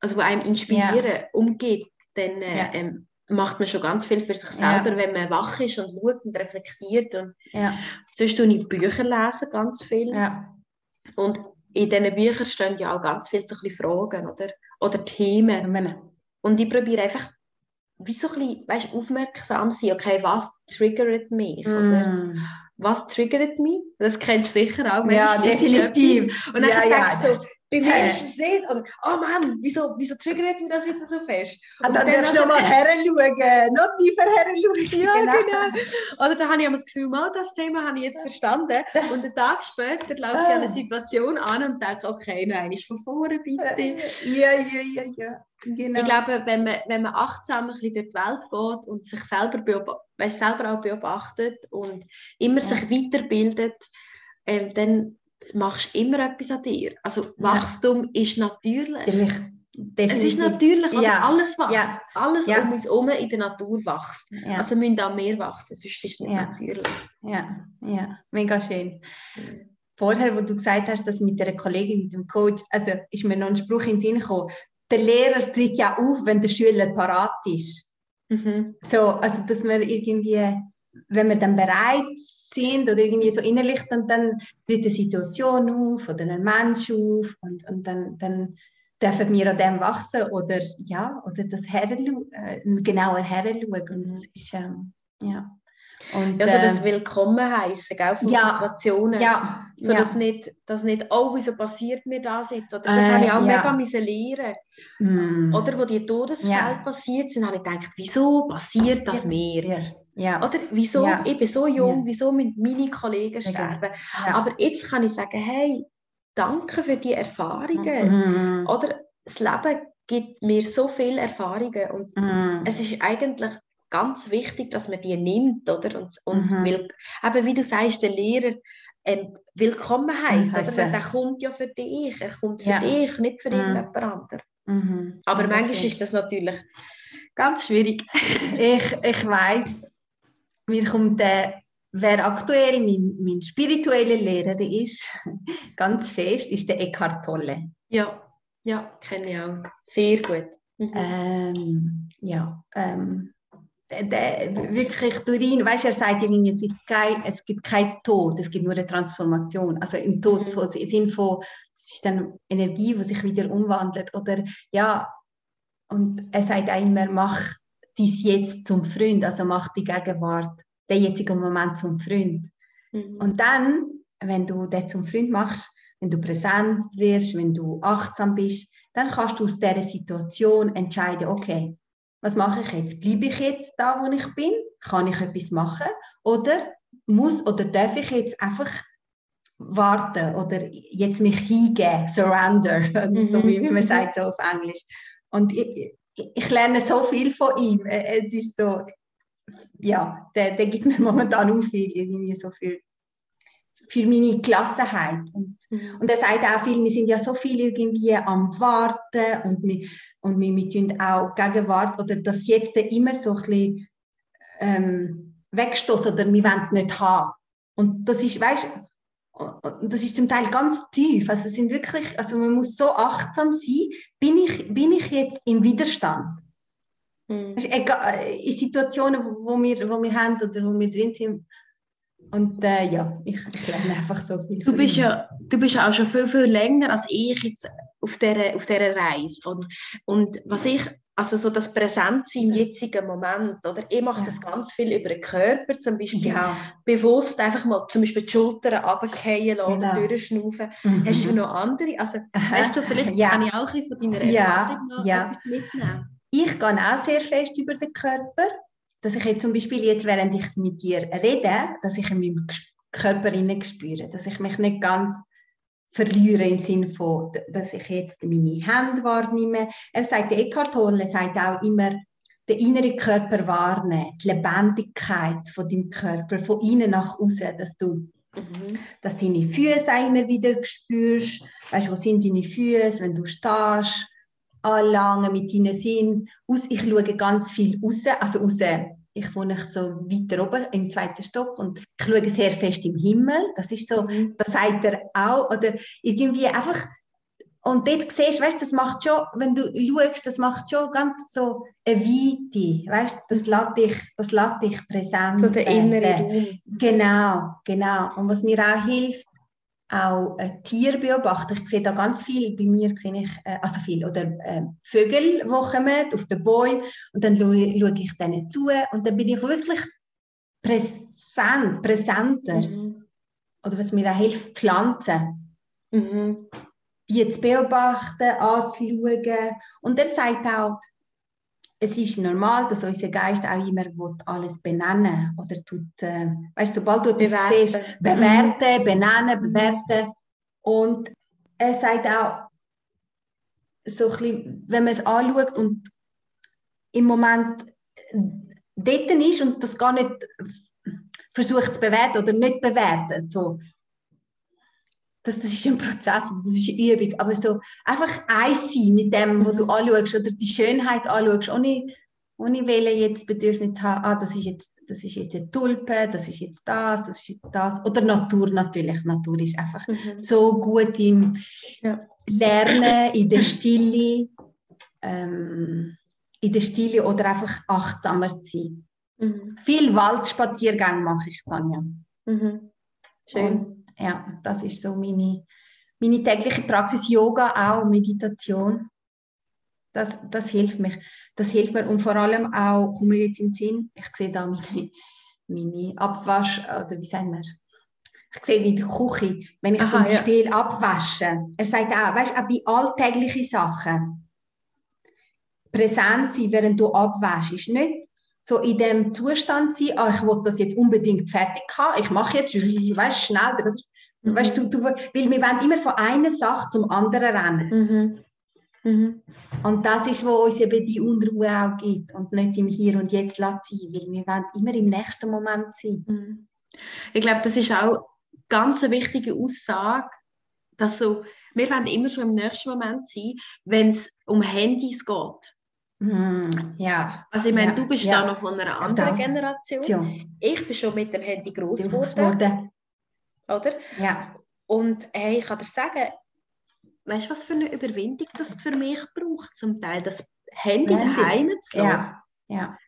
also die einem inspirieren, ja. umgeht, dann äh, ja. ähm, macht man schon ganz viel für sich selber, ja. wenn man wach ist und schaut und reflektiert. Und ja. Sonst tue ich Bücher lesen, ganz viel. Ja. Und in diesen Büchern stehen ja auch ganz viele so Fragen oder, oder Themen. Und ich probiere einfach wie so ein bisschen, weißt, aufmerksam sein, okay, was triggert mich? Mm. Oder was triggert mich? Das kennst du sicher auch. Ja, definitiv. Und dann ja, ja, so, bei mir ist es nicht, oder, oh Mann, wieso, wieso triggert mich das jetzt so fest? Ah, dann darfst du noch mal heranschauen, noch tiefer heranschauen. Ja, genau. genau. Oder da habe ich das Gefühl, mal, das Thema habe ich jetzt verstanden. Und einen Tag später laufe ich an eine ah. Situation an und denke, okay, nein, ist von vorne bitte. Ja, ja, ja, ja. Genau. Ich glaube, wenn man, wenn man achtsam ein bisschen durch die Welt geht und sich selber, beob selber auch beobachtet und immer ja. sich weiterbildet, ähm, dann machst immer etwas an dir. Also Wachstum ja. ist natürlich. Definitiv. Es ist natürlich, ja. alles wächst. Ja. Alles ja. um uns herum in der Natur wächst. Also müssen auch mehr wachsen, sonst ist es nicht natürlich. Ja, ja, mega schön. Vorher, wo du gesagt hast, dass mit der Kollegin, mit dem Coach, also ist mir noch ein Spruch in den Sinn gekommen, der Lehrer tritt ja auf, wenn der Schüler parat ist. Mhm. So, also dass man irgendwie, wenn wir dann bereit sind oder irgendwie so innerlich, dann, dann tritt eine Situation auf oder ein Mensch auf und, und dann, dann dürfen wir an dem wachsen oder ja, oder das Herren, äh, genauer heranschauen und das ist, ähm, ja. Und, also das ähm, Willkommen heißen, gell, von ja, Situationen. Ja, so ja. dass nicht, dass nicht, oh, wieso passiert mir das jetzt? Oder das äh, habe ich auch ja. mega müssen lernen. Mm. Oder wo die Todesfälle passiert sind, habe ich gedacht, wieso passiert das mir? Ja. Oder wieso, ja. ich bin so jung, ja. wieso meine Kollegen sterben. Ja. Aber jetzt kann ich sagen, hey, danke für die Erfahrungen. Mhm. Oder das Leben gibt mir so viele Erfahrungen und mhm. es ist eigentlich ganz wichtig, dass man die nimmt, oder? Und, und mhm. will, eben wie du sagst, der Lehrer ähm, willkommen heißt, oder? Der kommt ja für dich, er kommt für dich, nicht für mhm. irgendjemand anderen. Mhm. Aber manchmal ist das natürlich ganz schwierig. ich ich weiß mir kommt der, wer aktuell mein, mein spiritueller Lehrer ist, ganz fest, ist der Eckhart Tolle. Ja, ja, kenne ich auch. Sehr gut. Mhm. Ähm, ja, ähm, der, der, wirklich durch ihn, weißt du, er sagt irgendwie, es gibt, kein, es gibt keinen Tod, es gibt nur eine Transformation. Also im Tod, mhm. von, im Sinn von, es ist dann Energie, die sich wieder umwandelt. Oder ja, und er sagt auch immer, mach dies jetzt zum Freund, also mach die Gegenwart, den jetzigen Moment zum Freund. Mhm. Und dann, wenn du den zum Freund machst, wenn du präsent wirst, wenn du achtsam bist, dann kannst du aus dieser Situation entscheiden, okay, was mache ich jetzt? Bleibe ich jetzt da, wo ich bin? Kann ich etwas machen? Oder muss oder darf ich jetzt einfach warten oder jetzt mich hingeben, surrender, mhm. so wie, wie man sagt so auf Englisch. Und ich, lerne so viel von ihm. Äh, es ist so, ja, der, der gibt mir momentan auch viel, irgendwie so für, für meine Gelassenheit. Und, mhm. und er sagt auch viel, wir sind ja so viel irgendwie am Warten und wir, und wir, wir tun auch Gegenwart oder das jetzt immer so ein bisschen ähm, wegstoßen oder wir wollen es nicht haben. Und das ist, weißt das ist zum Teil ganz tief. Also sind wirklich, also man muss so achtsam sein. Bin ich, bin ich jetzt im Widerstand? Mhm. in Situationen, wo wir, wo wir haben oder wo wir drin sind, und äh, ja, ich, ich lerne einfach so viel. Du bist, ja, du bist ja auch schon viel, viel länger als ich jetzt auf dieser, auf dieser Reise. Und, und was ich, also so das Präsentsein im jetzigen Moment, oder ich mache ja. das ganz viel über den Körper, zum Beispiel ja. bewusst einfach mal zum Beispiel die Schultern runterfallen lassen genau. oder durchschnaufen. Mhm. Hast du noch andere? Also weißt du, vielleicht ja. kann ich auch ein bisschen von deiner Erfahrung noch etwas mitnehmen. Ich gehe auch sehr fest über den Körper dass ich jetzt zum Beispiel jetzt, während ich mit dir rede, dass ich in meinem Körper spüre, dass ich mich nicht ganz verliere im Sinne von, dass ich jetzt meine Hände wahrnehme. Er sagt, Eckhart Tolle sagt auch immer, den inneren Körper wahrnehmen, die Lebendigkeit von deinem Körper, von innen nach außen, dass du mhm. dass deine Füße auch immer wieder spürst, weißt, wo sind deine Füße, wenn du stehst, anlangen mit deinen Sinn. Aus, ich schaue ganz viel raus, also raus, ich wohne so weiter oben im zweiten Stock und ich schaue sehr fest im Himmel. Das ist so, mhm. das sagt er auch, oder irgendwie einfach, und dort siehst du, weißt, das macht schon, wenn du schaust, das macht schon ganz so eine Weite, weißt, das lässt dich, das lässt dich präsent So der innere Raum. Genau, genau. Und was mir auch hilft, auch äh, Tiere beobachten. Ich sehe da ganz viel. Bei mir sehe ich, äh, also viel, oder äh, Vögel, die kommen auf den Bäumen und dann schaue, ich denen zu und dann bin ich wirklich präsent, präsenter. Mhm. Oder was mir auch hilft, Pflanzen. Mhm. Die zu beobachten, anzuschauen. Und er sagt auch, es ist normal, dass unser Geist auch immer alles benennen oder tut, äh, weißt, sobald du etwas bewerten. siehst, bewerten, benennen, bewerten. Und er sagt auch, so ein bisschen, wenn man es anschaut und im Moment dort ist und das gar nicht versucht zu bewerten oder nicht bewerten, so, das, das ist ein Prozess, das ist eine Übung, aber so einfach eins sein mit dem, was du mhm. anschaust oder die Schönheit anschaust, ohne, ohne Wählen jetzt Bedürfnis zu haben, ah, das ist jetzt, das ist jetzt eine Tulpe, das ist jetzt das, das ist jetzt das. Oder Natur natürlich, Natur ist einfach mhm. so gut im ja. Lernen, in der Stille, ähm, in der Stille oder einfach achtsamer zu sein. Mhm. Viel Waldspaziergang mache ich dann, ja. Mhm. Schön. Und ja, das ist so meine, meine tägliche Praxis. Yoga auch, Meditation. Das, das hilft mich. Das hilft mir und vor allem auch, komme ich jetzt in den Sinn, ich sehe da meine, meine Abwasch, oder wie sagen wir, ich sehe in der Küche, wenn ich Aha, zum Beispiel ja. abwasche, er sagt auch, weißt du, auch bei alltäglichen Sachen, präsent sein, während du abwäschst, nicht so in dem Zustand sein, ah, ich will das jetzt unbedingt fertig haben, ich mache jetzt, weißt, schnell, Mhm. Weißt du, du, weil wir wollen immer von einer Sache zum anderen rennen. Mhm. Mhm. Und das ist, wo uns eben die Unruhe auch gibt und nicht im Hier und Jetzt sein, weil wir wollen immer im nächsten Moment sein. Mhm. Ich glaube, das ist auch ganz eine wichtige Aussage, dass so, wir wollen immer schon im nächsten Moment sein, wenn es um Handys geht. Mm, ja. Also ich meine, ja, du bist ja. da noch von einer anderen Generation. Ich bin schon mit dem Handy groß geworden oder? Ja. Und hey, ich kann dir sagen, weißt du, was für eine Überwindung das für mich braucht, zum Teil das Handy, Handy. daheim zu lassen. Ja. ja.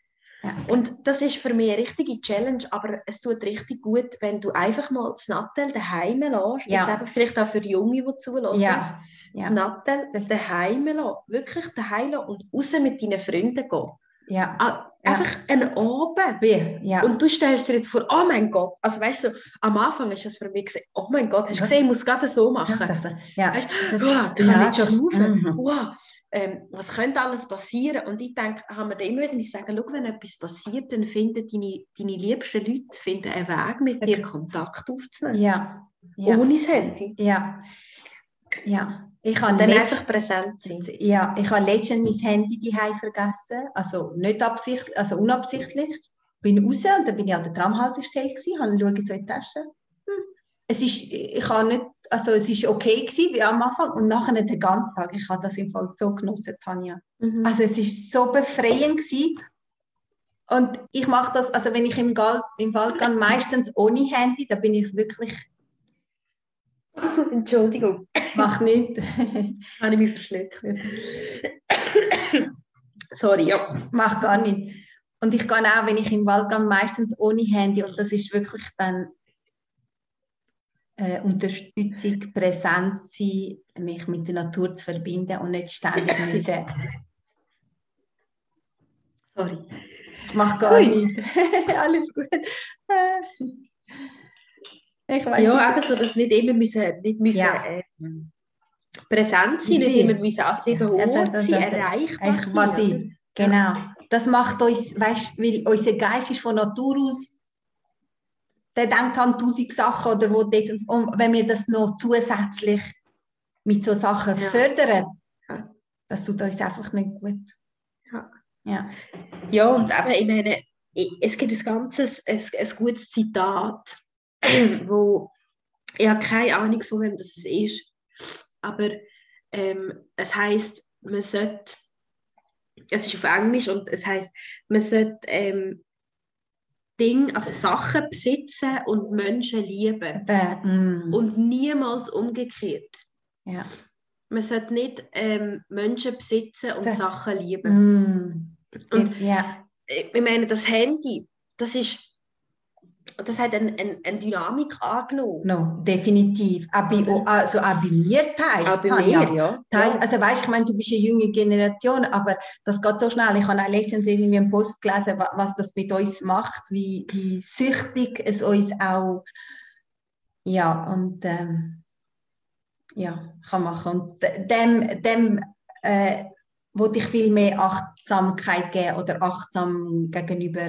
Ja. Und das ist für mich eine richtige Challenge, aber es tut richtig gut, wenn du einfach mal das Nattel daheim lässt. Ja. Jetzt eben vielleicht auch für Junge, die zulassen. Ja. Ja. Das Nattel daheim lassen. Wirklich daheim lassen und raus mit deinen Freunden gehen. Ja. Ah, einfach ja. einen Abend. Ja. Und du stellst dir jetzt vor, oh mein Gott, also weißt du, am Anfang ist das für mich gesehen, oh mein Gott, hast du gesehen, ich muss gerade so machen. Ja. Weißt du, oh, da kann ich schnaufen. Mhm. Wow. Ähm, was könnte alles passieren? Und ich denke, haben wir da immer wieder sagen, schau, wenn etwas passiert, dann finden deine, deine liebsten Leute finden einen Weg, mit dir Kontakt aufzunehmen. Ja. ja. Ohne das Handy. Ja. Ja. Ich habe dann einfach präsent sein. Ja, ich habe letztens mein Handy daheim vergessen, also nicht absichtlich, also unabsichtlich. Bin raus und dann bin ich an der Tramhaltestelle gewesen, habe schaue so in die Tasche. Hm. Es ist, ich habe nicht, also es ist okay gewesen, wie am Anfang und nachher den ganzen Tag. Ich habe das im Fall so genossen, Tanja. Mhm. Also es ist so befreiend gewesen. Und ich mache das, also wenn ich im, Gal im Wald gehe, meistens ohne Handy, da bin ich wirklich Entschuldigung. Mach nicht. Habe ich mich verschluckt. Sorry, ja. Mach gar nicht. Und ich gehe auch, wenn ich im Wald gehe, meistens ohne Handy und das ist wirklich dann äh, Unterstützung, Präsenz sein, mich mit der Natur zu verbinden und nicht ständig müssen. Sorry. Mach gar Ui. nicht. Alles gut. Ich weiß ja, nicht. so, dass nicht immer müssen, nicht müssen, ja. äh, präsent sein, nicht immer müssen an sieben ja, Orten sein, erreichbar sein. Genau. Das macht uns, weißt, weil unser Geist ist von Natur aus der denkt an tausend Sachen oder wo dort, und wenn wir das noch zusätzlich mit so Sachen ja. fördern, das tut uns einfach nicht gut. Ja, ja. ja und eben, ich meine, es gibt ein ganzes, ein, ein gutes Zitat, wo ich habe keine Ahnung von wem das ist, aber ähm, es heißt, man sollte, es ist auf Englisch und es heißt, man sollte ähm, Dinge, also Sachen besitzen und Menschen lieben. mm. Und niemals umgekehrt. Ja. Man sollte nicht ähm, Menschen besitzen und das, Sachen lieben. Mm. Und ja. ich meine, das Handy, das ist das hat eine, eine, eine Dynamik angenommen. No, definitiv. Auch bei, also auch bei mir teils. Auch bei mir, ja. Teils, also weißt, ich meine, du bist eine junge Generation, aber das geht so schnell. Ich habe auch letztens irgendwie einen Post gelesen, was das mit uns macht, wie, wie süchtig es uns auch, ja, und ähm, ja, kann machen. Und dem, dem äh, wollte ich viel mehr Achtsamkeit geben oder achtsam gegenüber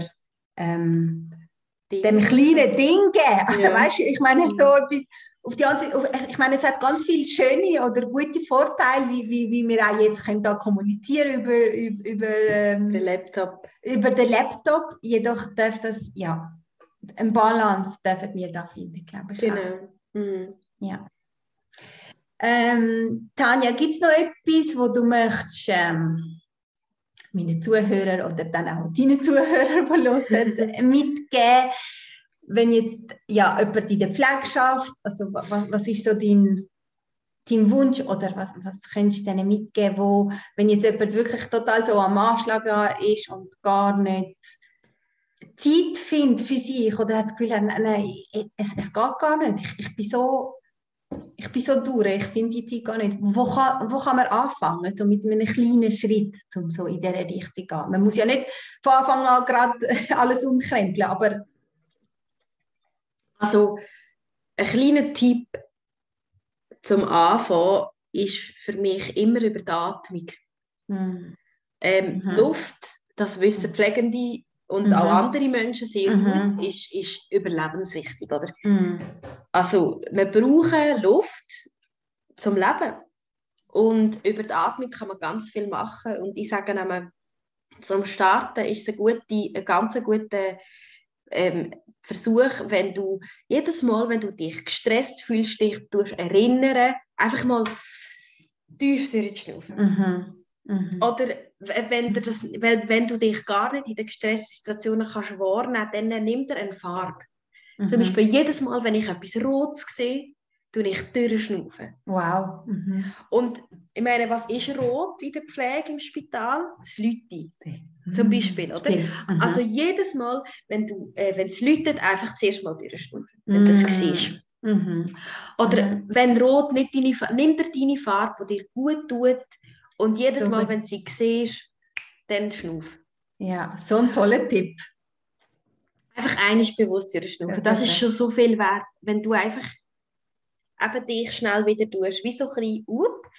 ähm, dem kleinen Ding geben. Also ja. weißt ich meine so etwas, auf die andere, ich meine, es hat ganz viele schöne oder gute Vorteile, wie, wie, wie wir auch jetzt können da kommunizieren über, über, über ähm, den Laptop. Über den Laptop. Jedoch darf das, ja, ein Balance dürfen wir da finden, glaube ich. Genau. Mhm. Ja. Ähm, Tanja, gibt es noch etwas, wo du möchtest ähm, meinen Zuhörern oder dann auch deinen Zuhörern, die hören, mitgeben, wenn jetzt ja, jemand in der Pflege schafft, also was, was ist so dein, dein Wunsch oder was, was könntest du denen mitgeben, wo, wenn jetzt jemand wirklich total so am Anschlag ist und gar nicht Zeit findet für sich oder hat das Gefühl, nein, es, es geht gar nicht, ich, ich bin so ich bin so durch, ich finde die Zeit gar nicht. Wo kann, wo kann man anfangen, so mit einem kleinen Schritt, um so in diese Richtung zu gehen? Man muss ja nicht von Anfang an gerade alles umkrempeln, aber... Also, ein kleiner Tipp zum Anfang ist für mich immer über die Atmung. Mhm. Ähm, mhm. Luft, das wissen Pflegende und mhm. auch andere Menschen sehr mhm. gut, ist, ist überlebenswichtig. Oder? Mhm. Also wir brauchen Luft zum Leben. Und über die Atmung kann man ganz viel machen. Und ich sage einmal, zum Starten ist es ein, gute, ein ganz guter ähm, Versuch, wenn du jedes Mal, wenn du dich gestresst fühlst, dich erinnern, einfach mal tief durchzuschnaufen. Mhm. Mhm. Oder wenn du, das, wenn, wenn du dich gar nicht in den Stresssituationen kannst wahrnehmen kannst, dann nimm dir eine Farbe. Mhm. Zum Beispiel jedes Mal, wenn ich etwas Rotes sehe, tue ich durchschnaufen. Wow. Mhm. Und ich meine, was ist rot in der Pflege im Spital? Das. Mhm. Zum Beispiel, oder? Mhm. Also jedes Mal, wenn du, äh, wenn es läutet, einfach zuerst mal durchschnaufen, wenn du das mhm. siehst. Mhm. Oder mhm. wenn Rot nicht deine nimm dir deine Farbe, die dir gut tut, und jedes Mal, wenn du sie siehst, dann schnuff. Ja, so ein toller Tipp. Einfach einiges bewusst schnaufen. Das ist schon so viel wert, wenn du einfach eben dich schnell wieder tust, wie so ein bisschen up.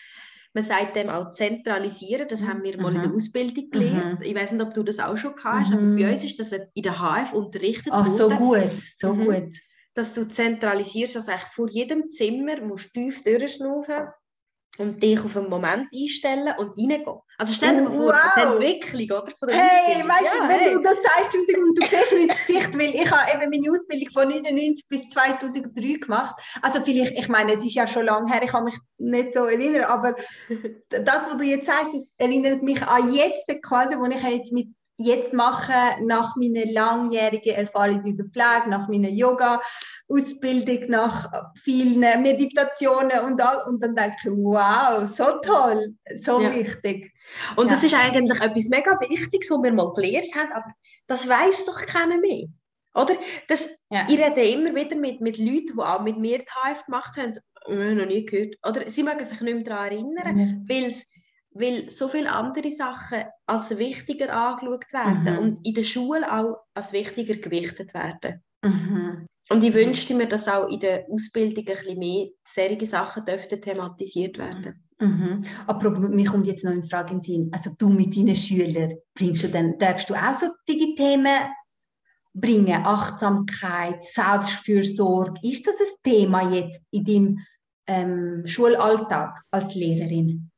Man sagt dem auch zentralisieren, das haben wir mal in der mhm. Ausbildung gelernt. Mhm. Ich weiß nicht, ob du das auch schon hast, mhm. aber bei uns ist das in der HF unterrichtet Ach, so gut, so mhm. gut. Dass du zentralisierst, also eigentlich vor jedem Zimmer musst du tief durchschnaufen und dich auf einen Moment einstellen und reingehen. Also stell dir mal vor, wow. die Entwicklung oder, von der Hey, weißt du, ja, wenn hey. du das sagst und du siehst mein Gesicht, weil ich habe eben meine Ausbildung von 1999 bis 2003 gemacht. Also vielleicht, ich meine, es ist ja schon lange her, ich kann mich nicht so erinnern, aber das, was du jetzt sagst, das erinnert mich an jetzt quasi, wo ich jetzt mit jetzt mache, nach meiner langjährigen Erfahrung in der Pflege, nach meiner Yoga-Ausbildung, nach vielen Meditationen und all, und dann denke ich, wow, so toll, so ja. wichtig. Und ja. das ist eigentlich etwas mega Wichtiges, was wir mal gelernt haben, aber das weiß doch keiner mehr. Oder? Das, ja. Ich rede immer wieder mit, mit Leuten, die auch mit mir die HF gemacht haben, noch nie gehört. Oder sie mögen sich nicht mehr daran erinnern, mhm. weil so viele andere Sachen als wichtiger angeschaut werden mhm. und in der Schule auch als wichtiger gewichtet werden. Mhm. Und ich wünschte mir, dass auch in der Ausbildung ein bisschen mehr solche Sachen dürften thematisiert werden. Mhm. Aber mir kommt jetzt noch eine Frage in den Sinn. Also du mit deinen Schülern, bringst du dann, darfst du auch so die Themen bringen? Achtsamkeit, Selbstfürsorge. Ist das ein Thema jetzt in deinem ähm, Schulalltag als Lehrerin?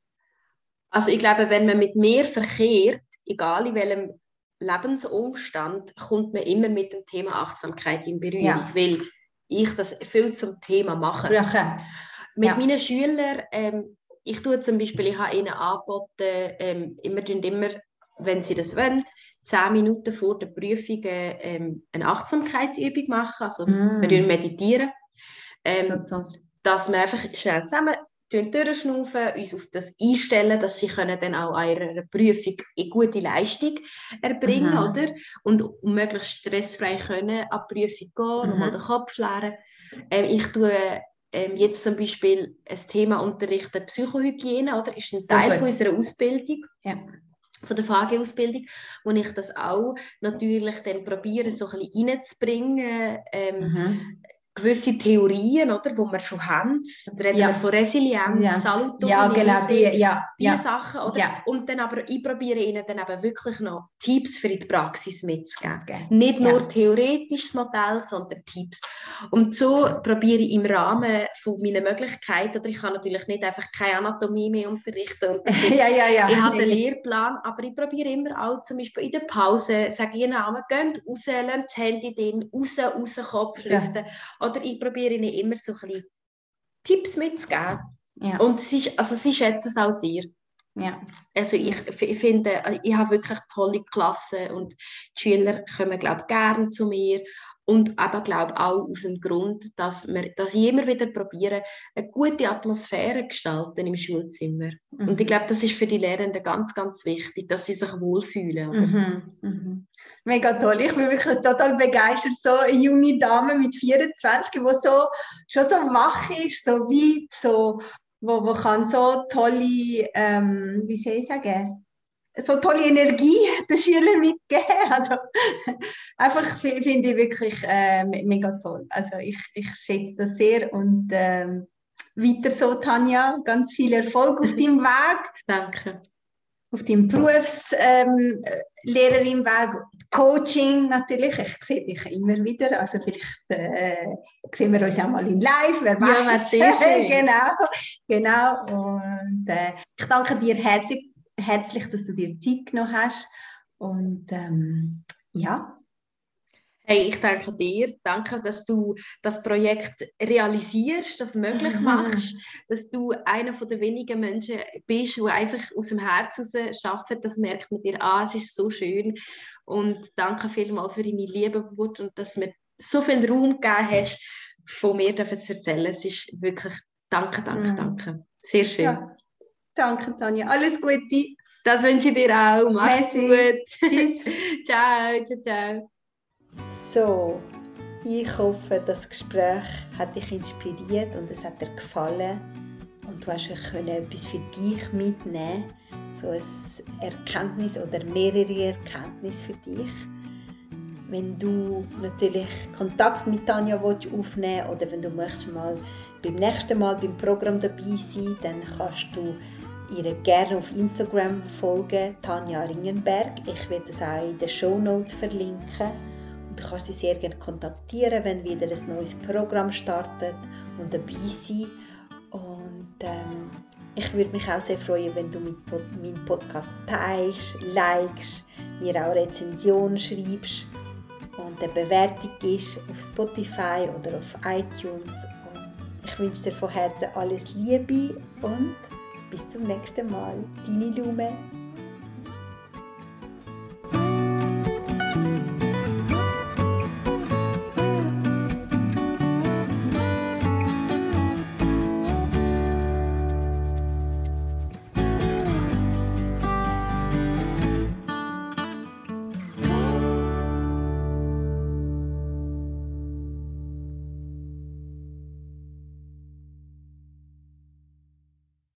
Also ich glaube, wenn man mit mir verkehrt, egal in welchem Lebensumstand, kommt man immer mit dem Thema Achtsamkeit in Berührung, ja. weil ich das viel zum Thema mache. Ja. Mit ja. meinen Schülern, ähm, ich tue zum Beispiel, ich habe ihnen angeboten, ähm, immer, immer, wenn sie das wollen, zehn Minuten vor der Prüfung ähm, eine Achtsamkeitsübung machen, also mm. wir meditieren. Ähm, so dass wir einfach schnell zusammen durchschnaufen, uns auf das einstellen, dass sie können dann auch an ihrer Prüfung eine gute Leistung erbringen mhm. oder? Und möglichst stressfrei können an die Prüfung gehen, mhm. nochmal den Kopf leeren. Ähm, ich tue ähm, jetzt zum Beispiel ein Thema unterrichten, Psychohygiene, oder? ist ein Teil von unserer Ausbildung. Ja von der FAG-Ausbildung, wo ich das auch natürlich dann probiere, so ein bisschen reinzubringen, ähm, mhm gewisse Theorien, oder, wo wir schon haben. Da reden ja. wir von Resilienz, ja. Salutogenese, ja, genau, die, ja, die ja. Sachen. Oder? Ja. Und dann aber, ich probiere ihnen dann eben wirklich noch Tipps für die Praxis mitzugeben. Nicht nur ja. theoretisches Modell, sondern Tipps. Und so probiere ich im Rahmen von meinen Möglichkeiten, oder ich kann natürlich nicht einfach keine Anatomie mehr unterrichten. ja, ja, ja. Ich habe einen Lehrplan, aber ich probiere immer auch zum Beispiel in der Pause, sage ich ihnen geht raus, das Handy drin, raus, raus, Kopf lüften. Oder ich probiere ihnen immer so ein bisschen Tipps mitzugeben. Ja. Und sie, also sie schätzen es auch sehr. Ja. Also ich, ich finde, ich habe wirklich tolle Klassen und die Schüler kommen, glaube ich, gerne zu mir und aber glaube auch aus dem Grund, dass, wir, dass ich immer wieder probiere, eine gute Atmosphäre gestalten im Schulzimmer. Mhm. Und ich glaube, das ist für die Lehrenden ganz, ganz wichtig, dass sie sich wohlfühlen. Mhm. Mhm. Mega toll. Ich bin wirklich total begeistert. So eine junge Dame mit 24, die so, schon so wach ist, so weit, so, wo, wo kann so tolle, ähm, wie soll ich sagen, so tolle Energie den Schülern mitgeben. Also, einfach finde ich wirklich äh, mega toll. Also ich, ich schätze das sehr und äh, weiter so, Tanja. Ganz viel Erfolg auf deinem Weg. Danke. Auf deinem Berufslehrerin-Weg, ähm, Coaching natürlich. Ich sehe dich immer wieder. Also vielleicht äh, sehen wir uns auch mal in live. Wer weiß. Ja, genau, genau. Und äh, ich danke dir herzlich herzlich, dass du dir Zeit genommen hast. Und ähm, ja. Hey, ich danke dir. Danke, dass du das Projekt realisierst, das möglich machst, dass du einer von den wenigen Menschen bist, die einfach aus dem Herz heraus arbeiten. Das merkt man dir an. Es ist so schön. Und danke vielmals für deine Liebe und dass du mir so viel Raum gegeben hast, von mir zu erzählen. Es ist wirklich danke, danke, mhm. danke. Sehr schön. Ja. Danke, Tanja. Alles Gute. Das wünsche ich dir auch. Mach's Messi. gut. Tschüss. ciao, ciao, ciao. So, ich hoffe, das Gespräch hat dich inspiriert und es hat dir gefallen. Und du hast etwas für dich mitnehmen so ein Erkenntnis oder mehrere Erkenntnisse für dich. Wenn du natürlich Kontakt mit Tanja aufnehmen willst oder wenn du möchtest mal beim nächsten Mal beim Programm dabei sein, dann kannst du ihr gerne auf Instagram folgen, Tanja Ringenberg. Ich werde es auch in den Show Notes verlinken. Und du kannst sie sehr gerne kontaktieren, wenn wieder ein neues Programm startet und dabei sein. Und ähm, ich würde mich auch sehr freuen, wenn du meinen Podcast teilst, likest, mir auch Rezensionen schreibst und eine Bewertung ist auf Spotify oder auf iTunes. Und ich wünsche dir von Herzen alles Liebe und bis zum nächsten Mal. Deine Lume.